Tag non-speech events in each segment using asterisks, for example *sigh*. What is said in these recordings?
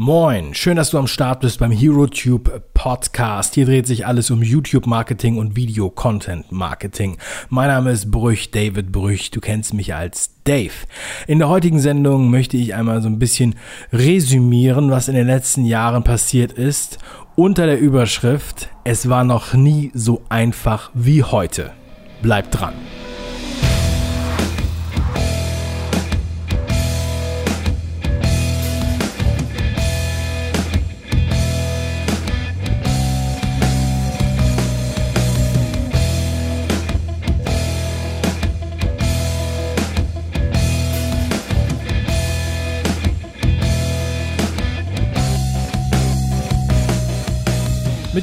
Moin, schön, dass du am Start bist beim HeroTube Podcast. Hier dreht sich alles um YouTube-Marketing und Video-Content-Marketing. Mein Name ist Brüch, David Brüch. Du kennst mich als Dave. In der heutigen Sendung möchte ich einmal so ein bisschen resümieren, was in den letzten Jahren passiert ist, unter der Überschrift Es war noch nie so einfach wie heute. Bleib dran.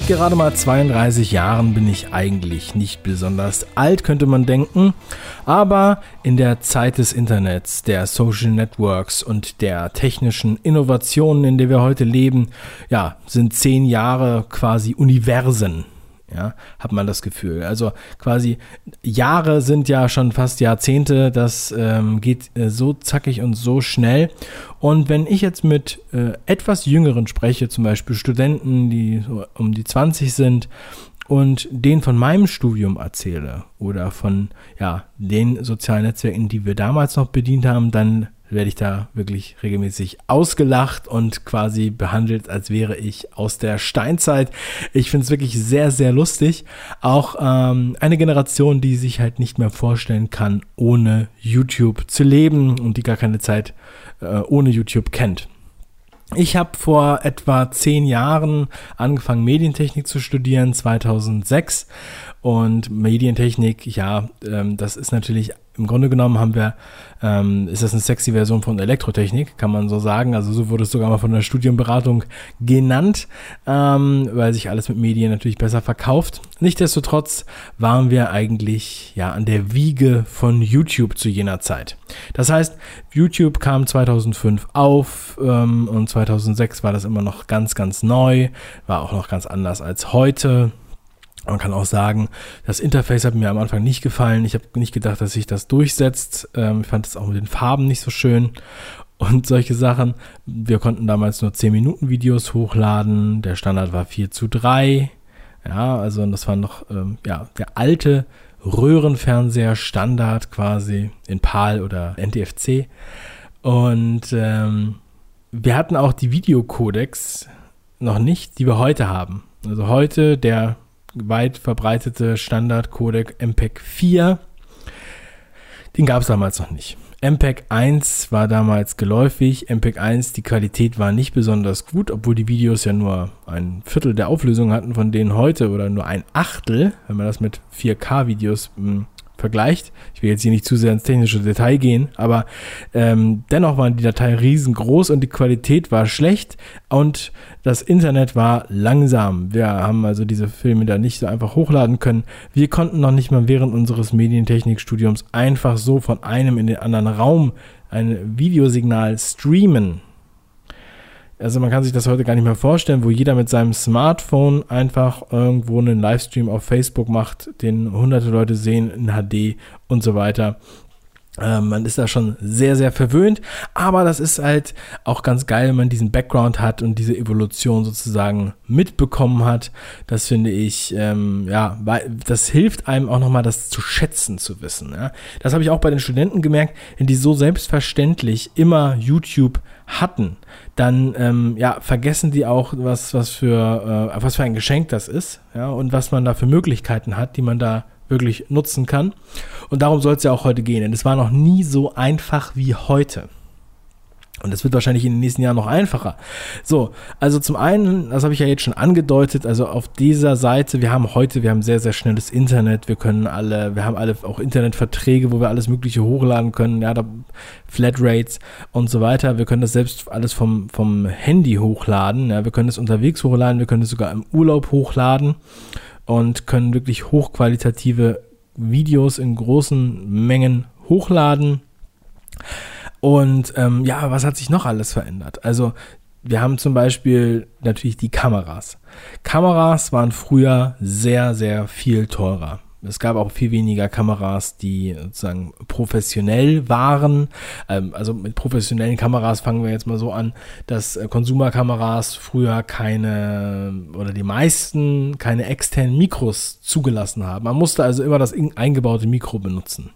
Mit gerade mal 32 Jahren bin ich eigentlich nicht besonders alt, könnte man denken. Aber in der Zeit des Internets, der Social Networks und der technischen Innovationen, in der wir heute leben, ja, sind zehn Jahre quasi Universen ja, hat man das Gefühl. Also quasi Jahre sind ja schon fast Jahrzehnte, das ähm, geht äh, so zackig und so schnell. Und wenn ich jetzt mit äh, etwas Jüngeren spreche, zum Beispiel Studenten, die so um die 20 sind, und denen von meinem Studium erzähle oder von ja, den sozialen Netzwerken, die wir damals noch bedient haben, dann werde ich da wirklich regelmäßig ausgelacht und quasi behandelt, als wäre ich aus der Steinzeit. Ich finde es wirklich sehr, sehr lustig. Auch ähm, eine Generation, die sich halt nicht mehr vorstellen kann, ohne YouTube zu leben und die gar keine Zeit äh, ohne YouTube kennt. Ich habe vor etwa zehn Jahren angefangen, Medientechnik zu studieren, 2006. Und Medientechnik, ja, ähm, das ist natürlich im Grunde genommen haben wir, ähm, ist das eine sexy Version von Elektrotechnik, kann man so sagen. Also so wurde es sogar mal von der Studienberatung genannt, ähm, weil sich alles mit Medien natürlich besser verkauft. Nichtsdestotrotz waren wir eigentlich ja an der Wiege von YouTube zu jener Zeit. Das heißt, YouTube kam 2005 auf ähm, und 2006 war das immer noch ganz, ganz neu, war auch noch ganz anders als heute. Man kann auch sagen, das Interface hat mir am Anfang nicht gefallen. Ich habe nicht gedacht, dass sich das durchsetzt. Ähm, ich fand es auch mit den Farben nicht so schön und solche Sachen. Wir konnten damals nur 10 Minuten Videos hochladen. Der Standard war 4 zu 3. Ja, also das war noch ähm, ja, der alte Röhrenfernseher Standard quasi in PAL oder NTFC. Und ähm, wir hatten auch die Videocodecs noch nicht, die wir heute haben. Also heute der weit verbreitete Standard-Codec MPEG 4. Den gab es damals noch nicht. MPEG 1 war damals geläufig. MPEG 1, die Qualität war nicht besonders gut, obwohl die Videos ja nur ein Viertel der Auflösung hatten von denen heute oder nur ein Achtel, wenn man das mit 4K-Videos hm, vergleicht. Ich will jetzt hier nicht zu sehr ins technische Detail gehen, aber ähm, dennoch waren die Dateien riesengroß und die Qualität war schlecht und das Internet war langsam. Wir haben also diese Filme da nicht so einfach hochladen können. Wir konnten noch nicht mal während unseres Medientechnikstudiums einfach so von einem in den anderen Raum ein Videosignal streamen. Also man kann sich das heute gar nicht mehr vorstellen, wo jeder mit seinem Smartphone einfach irgendwo einen Livestream auf Facebook macht, den hunderte Leute sehen in HD und so weiter. Ähm, man ist da schon sehr, sehr verwöhnt, aber das ist halt auch ganz geil, wenn man diesen Background hat und diese Evolution sozusagen mitbekommen hat. Das finde ich, ähm, ja, das hilft einem auch nochmal, das zu schätzen zu wissen. Ja? Das habe ich auch bei den Studenten gemerkt, wenn die so selbstverständlich immer YouTube hatten, dann ähm, ja, vergessen die auch, was, was, für, äh, was für ein Geschenk das ist ja, und was man da für Möglichkeiten hat, die man da wirklich nutzen kann. Und darum soll es ja auch heute gehen, denn es war noch nie so einfach wie heute. Und das wird wahrscheinlich in den nächsten Jahren noch einfacher. So, also zum einen, das habe ich ja jetzt schon angedeutet, also auf dieser Seite, wir haben heute, wir haben sehr, sehr schnelles Internet, wir können alle, wir haben alle auch Internetverträge, wo wir alles Mögliche hochladen können, ja, da, Flatrates und so weiter. Wir können das selbst alles vom, vom Handy hochladen, ja, wir können es unterwegs hochladen, wir können es sogar im Urlaub hochladen und können wirklich hochqualitative Videos in großen Mengen hochladen. Und ähm, ja, was hat sich noch alles verändert? Also wir haben zum Beispiel natürlich die Kameras. Kameras waren früher sehr, sehr viel teurer. Es gab auch viel weniger Kameras, die sozusagen professionell waren. Ähm, also mit professionellen Kameras fangen wir jetzt mal so an, dass äh, Konsumerkameras früher keine oder die meisten keine externen Mikros zugelassen haben. Man musste also immer das eingebaute Mikro benutzen.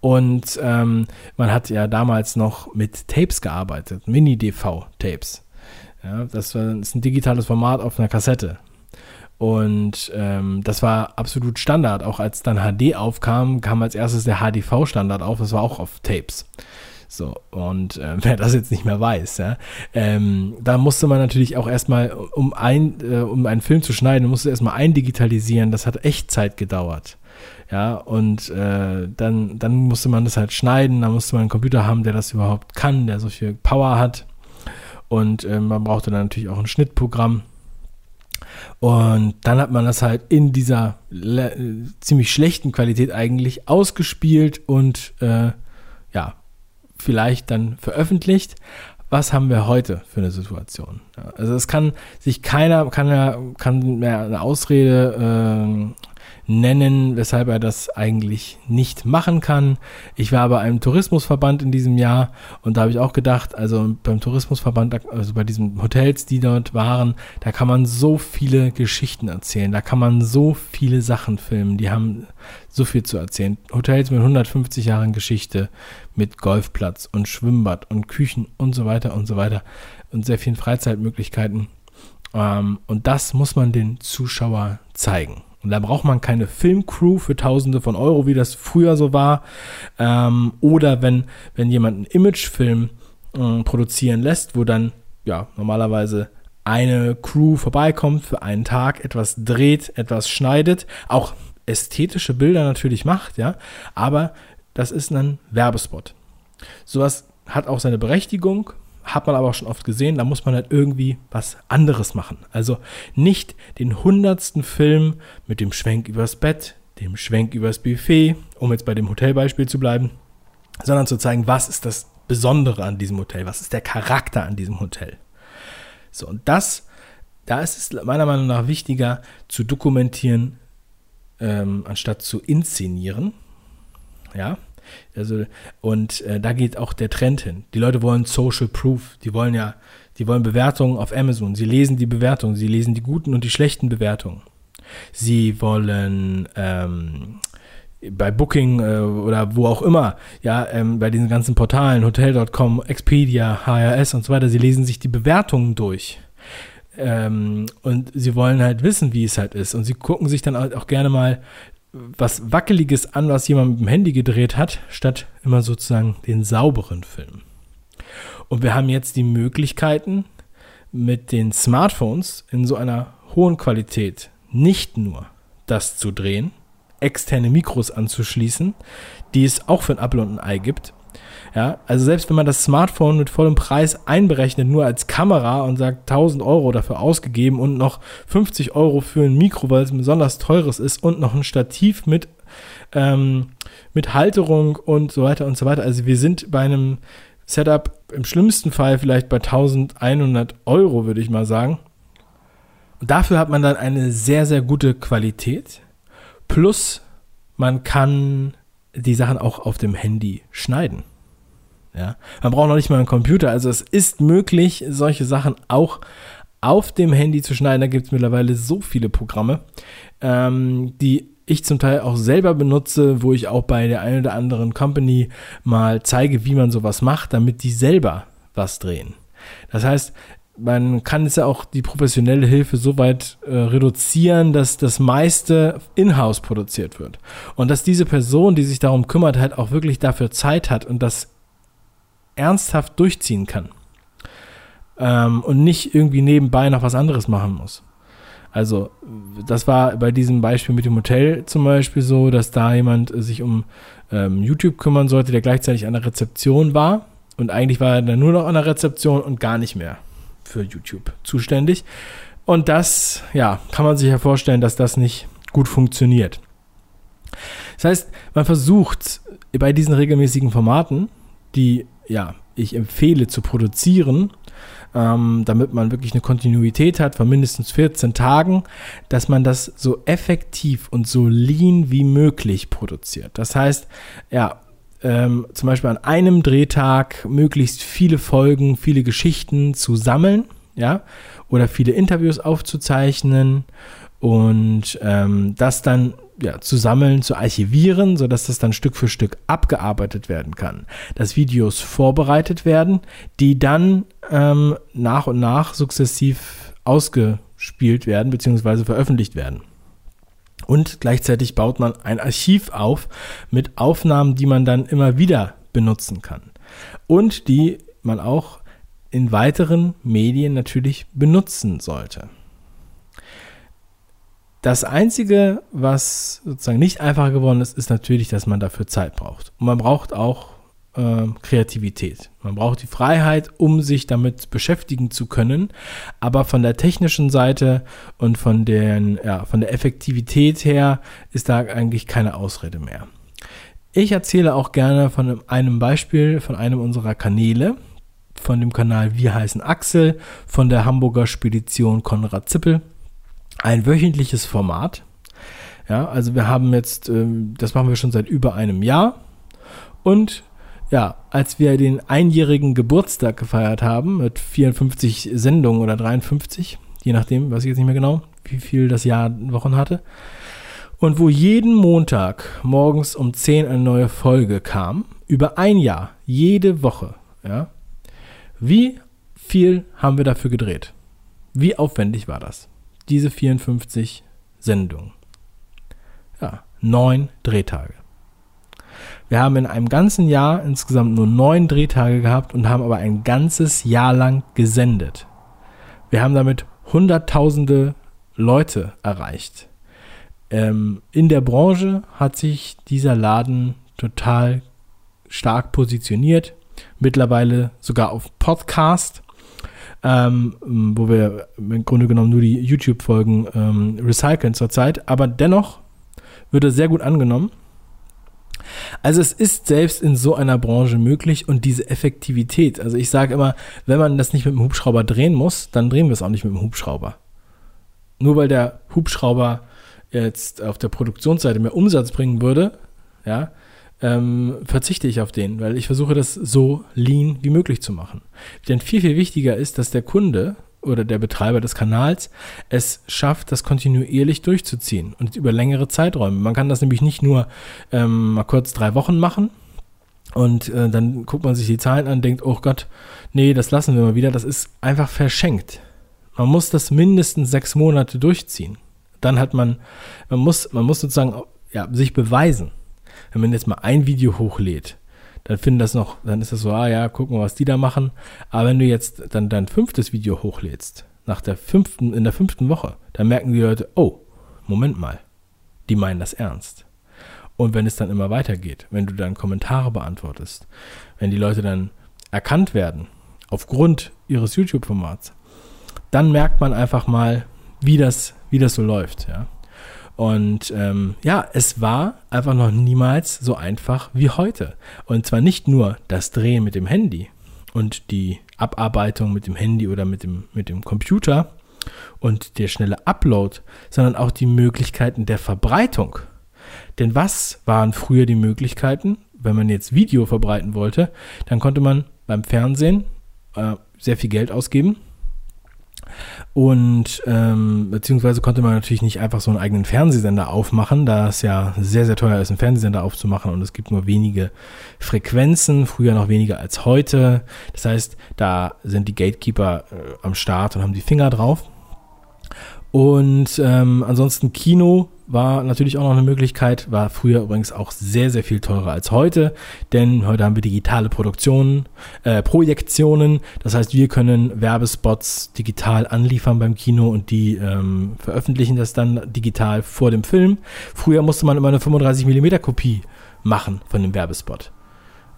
Und ähm, man hat ja damals noch mit Tapes gearbeitet, Mini-DV-Tapes. Ja, das, ist ein digitales Format auf einer Kassette. Und ähm, das war absolut Standard. Auch als dann HD aufkam, kam als erstes der HDV-Standard auf. Das war auch auf Tapes. So, und äh, *laughs* wer das jetzt nicht mehr weiß, ja, ähm, da musste man natürlich auch erstmal, um, ein, äh, um einen Film zu schneiden, musste erstmal eindigitalisieren. Das hat echt Zeit gedauert. Ja, und äh, dann, dann musste man das halt schneiden, da musste man einen Computer haben, der das überhaupt kann, der so viel Power hat. Und äh, man brauchte dann natürlich auch ein Schnittprogramm. Und dann hat man das halt in dieser ziemlich schlechten Qualität eigentlich ausgespielt und äh, ja, vielleicht dann veröffentlicht. Was haben wir heute für eine Situation? Ja, also es kann sich keiner, kann ja, kann mehr eine Ausrede äh, nennen, weshalb er das eigentlich nicht machen kann. Ich war bei einem Tourismusverband in diesem Jahr und da habe ich auch gedacht, also beim Tourismusverband, also bei diesen Hotels, die dort waren, da kann man so viele Geschichten erzählen, da kann man so viele Sachen filmen, die haben so viel zu erzählen. Hotels mit 150 Jahren Geschichte, mit Golfplatz und Schwimmbad und Küchen und so weiter und so weiter und sehr vielen Freizeitmöglichkeiten. Ähm, und das muss man den Zuschauer zeigen. Und da braucht man keine Filmcrew für Tausende von Euro, wie das früher so war. Ähm, oder wenn, wenn jemand einen Imagefilm äh, produzieren lässt, wo dann ja normalerweise eine Crew vorbeikommt für einen Tag, etwas dreht, etwas schneidet, auch ästhetische Bilder natürlich macht, ja, aber das ist ein Werbespot. Sowas hat auch seine Berechtigung, hat man aber auch schon oft gesehen, da muss man halt irgendwie was anderes machen. Also nicht den hundertsten Film mit dem Schwenk übers Bett, dem Schwenk übers Buffet, um jetzt bei dem Hotelbeispiel zu bleiben, sondern zu zeigen, was ist das Besondere an diesem Hotel, was ist der Charakter an diesem Hotel. So, und das, da ist es meiner Meinung nach wichtiger zu dokumentieren, ähm, anstatt zu inszenieren. Ja, also, und äh, da geht auch der Trend hin. Die Leute wollen Social Proof. Die wollen ja, die wollen Bewertungen auf Amazon. Sie lesen die Bewertungen. Sie lesen die guten und die schlechten Bewertungen. Sie wollen ähm, bei Booking äh, oder wo auch immer, ja, ähm, bei diesen ganzen Portalen, Hotel.com, Expedia, HRS und so weiter, sie lesen sich die Bewertungen durch. Ähm, und sie wollen halt wissen, wie es halt ist. Und sie gucken sich dann auch gerne mal was Wackeliges an, was jemand mit dem Handy gedreht hat, statt immer sozusagen den sauberen Film. Und wir haben jetzt die Möglichkeiten, mit den Smartphones in so einer hohen Qualität nicht nur das zu drehen, externe Mikros anzuschließen, die es auch für ein Apple und ein Ei gibt, ja, also selbst wenn man das Smartphone mit vollem Preis einberechnet, nur als Kamera und sagt 1000 Euro dafür ausgegeben und noch 50 Euro für ein Mikro, weil es ein besonders teures ist und noch ein Stativ mit, ähm, mit Halterung und so weiter und so weiter. Also wir sind bei einem Setup im schlimmsten Fall vielleicht bei 1100 Euro, würde ich mal sagen. Und dafür hat man dann eine sehr, sehr gute Qualität. Plus man kann die Sachen auch auf dem Handy schneiden. Ja? Man braucht noch nicht mal einen Computer. Also es ist möglich, solche Sachen auch auf dem Handy zu schneiden. Da gibt es mittlerweile so viele Programme, ähm, die ich zum Teil auch selber benutze, wo ich auch bei der einen oder anderen Company mal zeige, wie man sowas macht, damit die selber was drehen. Das heißt, man kann es ja auch die professionelle Hilfe so weit äh, reduzieren, dass das meiste in-house produziert wird. Und dass diese Person, die sich darum kümmert, halt auch wirklich dafür Zeit hat und das ernsthaft durchziehen kann. Ähm, und nicht irgendwie nebenbei noch was anderes machen muss. Also, das war bei diesem Beispiel mit dem Hotel zum Beispiel so, dass da jemand sich um ähm, YouTube kümmern sollte, der gleichzeitig an der Rezeption war. Und eigentlich war er dann nur noch an der Rezeption und gar nicht mehr für YouTube zuständig. Und das, ja, kann man sich ja vorstellen, dass das nicht gut funktioniert. Das heißt, man versucht bei diesen regelmäßigen Formaten, die ja, ich empfehle zu produzieren, ähm, damit man wirklich eine Kontinuität hat von mindestens 14 Tagen, dass man das so effektiv und so lean wie möglich produziert. Das heißt, ja, ähm, zum Beispiel an einem Drehtag möglichst viele Folgen, viele Geschichten zu sammeln, ja, oder viele Interviews aufzuzeichnen und ähm, das dann ja, zu sammeln, zu archivieren, sodass das dann Stück für Stück abgearbeitet werden kann. Dass Videos vorbereitet werden, die dann ähm, nach und nach sukzessiv ausgespielt werden bzw. veröffentlicht werden. Und gleichzeitig baut man ein Archiv auf mit Aufnahmen, die man dann immer wieder benutzen kann. Und die man auch in weiteren Medien natürlich benutzen sollte. Das Einzige, was sozusagen nicht einfacher geworden ist, ist natürlich, dass man dafür Zeit braucht. Und man braucht auch äh, Kreativität. Man braucht die Freiheit, um sich damit beschäftigen zu können. Aber von der technischen Seite und von, den, ja, von der Effektivität her ist da eigentlich keine Ausrede mehr. Ich erzähle auch gerne von einem Beispiel von einem unserer Kanäle, von dem Kanal Wir heißen Axel, von der Hamburger Spedition Konrad Zippel ein wöchentliches Format. Ja, also wir haben jetzt, ähm, das machen wir schon seit über einem Jahr. Und ja, als wir den einjährigen Geburtstag gefeiert haben mit 54 Sendungen oder 53, je nachdem, weiß ich jetzt nicht mehr genau, wie viel das Jahr Wochen hatte. Und wo jeden Montag morgens um 10 eine neue Folge kam, über ein Jahr, jede Woche, ja. Wie viel haben wir dafür gedreht? Wie aufwendig war das? Diese 54 Sendungen. Ja, neun Drehtage. Wir haben in einem ganzen Jahr insgesamt nur neun Drehtage gehabt und haben aber ein ganzes Jahr lang gesendet. Wir haben damit Hunderttausende Leute erreicht. Ähm, in der Branche hat sich dieser Laden total stark positioniert. Mittlerweile sogar auf Podcast ähm, wo wir im Grunde genommen nur die YouTube-Folgen ähm, recyceln zurzeit, aber dennoch wird es sehr gut angenommen. Also es ist selbst in so einer Branche möglich und diese Effektivität, also ich sage immer, wenn man das nicht mit dem Hubschrauber drehen muss, dann drehen wir es auch nicht mit dem Hubschrauber. Nur weil der Hubschrauber jetzt auf der Produktionsseite mehr Umsatz bringen würde, ja, ähm, verzichte ich auf den, weil ich versuche das so lean wie möglich zu machen. Denn viel, viel wichtiger ist, dass der Kunde oder der Betreiber des Kanals es schafft, das kontinuierlich durchzuziehen und über längere Zeiträume. Man kann das nämlich nicht nur ähm, mal kurz drei Wochen machen und äh, dann guckt man sich die Zahlen an denkt, oh Gott, nee, das lassen wir mal wieder. Das ist einfach verschenkt. Man muss das mindestens sechs Monate durchziehen. Dann hat man, man muss, man muss sozusagen ja, sich beweisen wenn man jetzt mal ein Video hochlädt, dann finden das noch, dann ist das so, ah ja, gucken wir, was die da machen. Aber wenn du jetzt dann dein fünftes Video hochlädst, nach der fünften, in der fünften Woche, dann merken die Leute, oh, Moment mal, die meinen das ernst. Und wenn es dann immer weitergeht, wenn du dann Kommentare beantwortest, wenn die Leute dann erkannt werden, aufgrund ihres YouTube-Formats, dann merkt man einfach mal, wie das, wie das so läuft, ja. Und ähm, ja, es war einfach noch niemals so einfach wie heute. Und zwar nicht nur das Drehen mit dem Handy und die Abarbeitung mit dem Handy oder mit dem, mit dem Computer und der schnelle Upload, sondern auch die Möglichkeiten der Verbreitung. Denn was waren früher die Möglichkeiten, wenn man jetzt Video verbreiten wollte? Dann konnte man beim Fernsehen äh, sehr viel Geld ausgeben und ähm, beziehungsweise konnte man natürlich nicht einfach so einen eigenen Fernsehsender aufmachen, da es ja sehr, sehr teuer ist, einen Fernsehsender aufzumachen und es gibt nur wenige Frequenzen, früher noch weniger als heute. Das heißt, da sind die Gatekeeper äh, am Start und haben die Finger drauf. Und ähm, ansonsten Kino war natürlich auch noch eine Möglichkeit, war früher übrigens auch sehr, sehr viel teurer als heute, denn heute haben wir digitale Produktionen, äh, Projektionen, das heißt, wir können Werbespots digital anliefern beim Kino und die ähm, veröffentlichen das dann digital vor dem Film. Früher musste man immer eine 35 mm Kopie machen von dem Werbespot.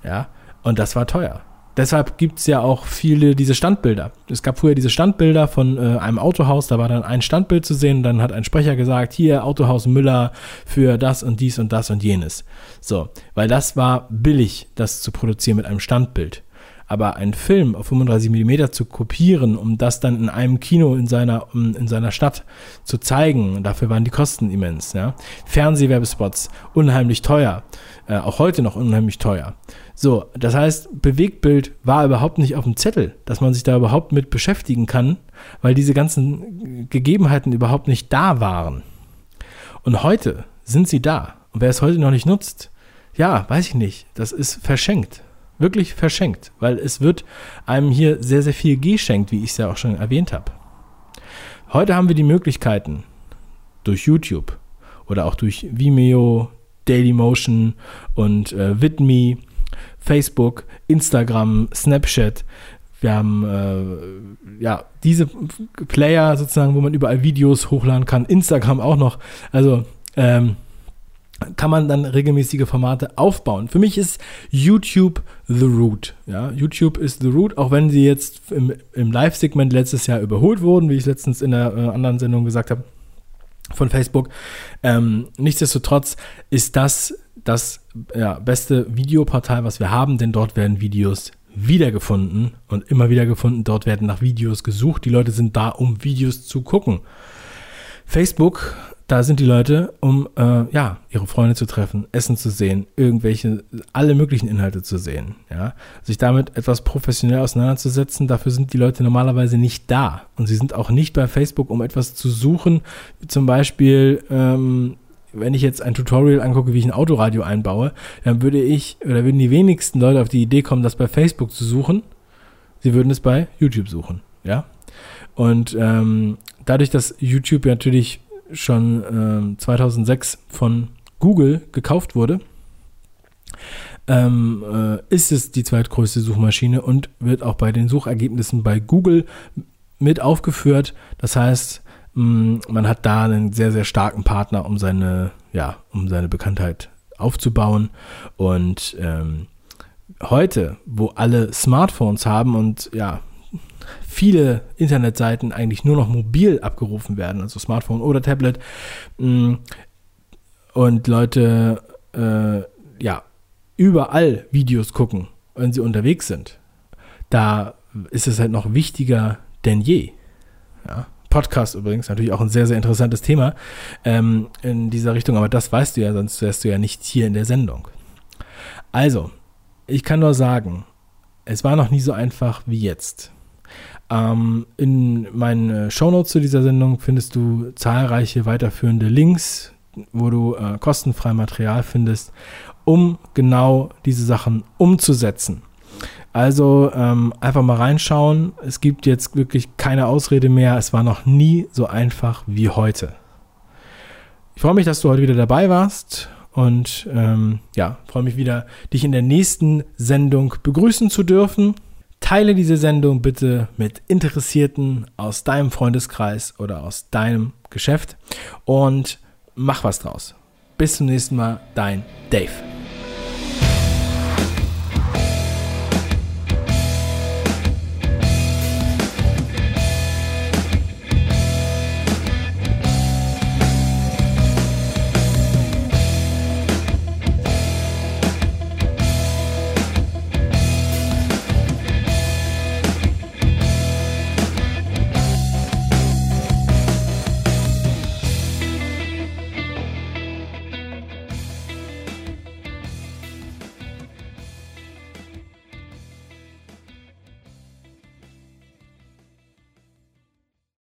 Ja, und das war teuer. Deshalb gibt es ja auch viele diese Standbilder. Es gab früher diese Standbilder von äh, einem Autohaus, da war dann ein Standbild zu sehen, dann hat ein Sprecher gesagt, hier Autohaus Müller für das und dies und das und jenes. So, weil das war billig, das zu produzieren mit einem Standbild. Aber einen Film auf 35 mm zu kopieren, um das dann in einem Kino in seiner, in seiner Stadt zu zeigen, dafür waren die Kosten immens. Ja? Fernsehwerbespots, unheimlich teuer. Äh, auch heute noch unheimlich teuer. So, das heißt, Bewegtbild war überhaupt nicht auf dem Zettel, dass man sich da überhaupt mit beschäftigen kann, weil diese ganzen Gegebenheiten überhaupt nicht da waren. Und heute sind sie da. Und wer es heute noch nicht nutzt, ja, weiß ich nicht. Das ist verschenkt. Wirklich verschenkt. Weil es wird einem hier sehr, sehr viel geschenkt, wie ich es ja auch schon erwähnt habe. Heute haben wir die Möglichkeiten durch YouTube oder auch durch Vimeo, Dailymotion und äh, Vidme, Facebook, Instagram, Snapchat. Wir haben äh, ja diese Player sozusagen, wo man überall Videos hochladen kann. Instagram auch noch. Also ähm, kann man dann regelmäßige Formate aufbauen. Für mich ist YouTube the root. Ja, YouTube ist the root, auch wenn sie jetzt im, im Live-Segment letztes Jahr überholt wurden, wie ich letztens in einer äh, anderen Sendung gesagt habe von Facebook. Ähm, nichtsdestotrotz ist das das ja, beste Videoportal, was wir haben, denn dort werden Videos wiedergefunden und immer wieder gefunden. Dort werden nach Videos gesucht. Die Leute sind da, um Videos zu gucken. Facebook da sind die Leute, um äh, ja ihre Freunde zu treffen, Essen zu sehen, irgendwelche alle möglichen Inhalte zu sehen. Ja, sich damit etwas professionell auseinanderzusetzen. Dafür sind die Leute normalerweise nicht da und sie sind auch nicht bei Facebook, um etwas zu suchen. Zum Beispiel, ähm, wenn ich jetzt ein Tutorial angucke, wie ich ein Autoradio einbaue, dann würde ich oder würden die wenigsten Leute auf die Idee kommen, das bei Facebook zu suchen. Sie würden es bei YouTube suchen. Ja, und ähm, dadurch, dass YouTube natürlich schon äh, 2006 von Google gekauft wurde, ähm, äh, ist es die zweitgrößte Suchmaschine und wird auch bei den Suchergebnissen bei Google mit aufgeführt. Das heißt, mh, mm, man hat da einen sehr, sehr starken Partner, um seine, ja, um seine Bekanntheit aufzubauen. Und ähm, heute, wo alle Smartphones haben und ja, viele Internetseiten eigentlich nur noch mobil abgerufen werden, also Smartphone oder Tablet. Mm, und Leute, äh, ja, überall Videos gucken, wenn sie unterwegs sind. Da ist es halt noch wichtiger denn je. Ja. Podcast übrigens, natürlich auch ein sehr, sehr interessantes Thema ähm, in dieser Richtung, aber das weißt du ja, sonst wärst du ja nicht hier in der Sendung. Also, ich kann nur sagen, es war noch nie so einfach wie jetzt. Ähm, in meinen äh, Shownotes zu dieser Sendung findest du zahlreiche weiterführende Links, wo du äh, kostenfrei Material findest, um genau diese Sachen umzusetzen. Also ähm, einfach mal reinschauen. Es gibt jetzt wirklich keine Ausrede mehr. Es war noch nie so einfach wie heute. Ich freue mich, dass du heute wieder dabei warst und ähm, ja, freue mich wieder, dich in der nächsten Sendung begrüßen zu dürfen. Teile diese Sendung bitte mit Interessierten aus deinem Freundeskreis oder aus deinem Geschäft und mach was draus. Bis zum nächsten Mal, dein Dave.